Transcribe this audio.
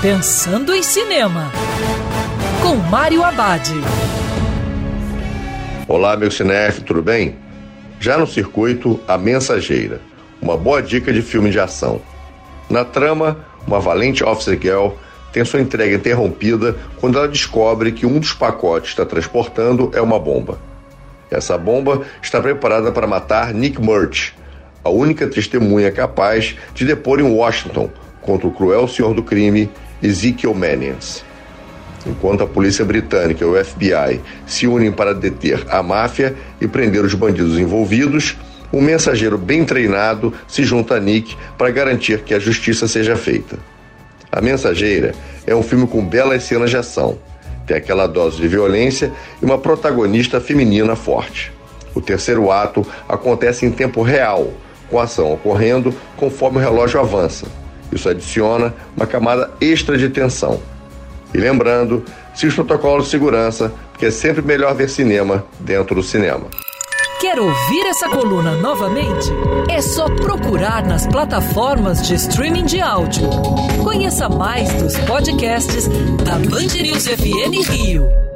Pensando em Cinema, com Mário Abad. Olá, meu cinef, tudo bem? Já no circuito, A Mensageira, uma boa dica de filme de ação. Na trama, uma valente officer girl tem sua entrega interrompida quando ela descobre que um dos pacotes que está transportando é uma bomba. Essa bomba está preparada para matar Nick Murch, a única testemunha capaz de depor em Washington contra o cruel senhor do crime Ezekiel Mannings. Enquanto a polícia britânica e o FBI se unem para deter a máfia e prender os bandidos envolvidos, um mensageiro bem treinado se junta a Nick para garantir que a justiça seja feita. A Mensageira é um filme com belas cenas de ação. Tem aquela dose de violência e uma protagonista feminina forte. O terceiro ato acontece em tempo real, com a ação ocorrendo conforme o relógio avança. Isso adiciona uma camada extra de tensão. E lembrando, se os protocolos de segurança, porque é sempre melhor ver cinema dentro do cinema. Quer ouvir essa coluna novamente? É só procurar nas plataformas de streaming de áudio. Conheça mais dos podcasts da Band News FM Rio.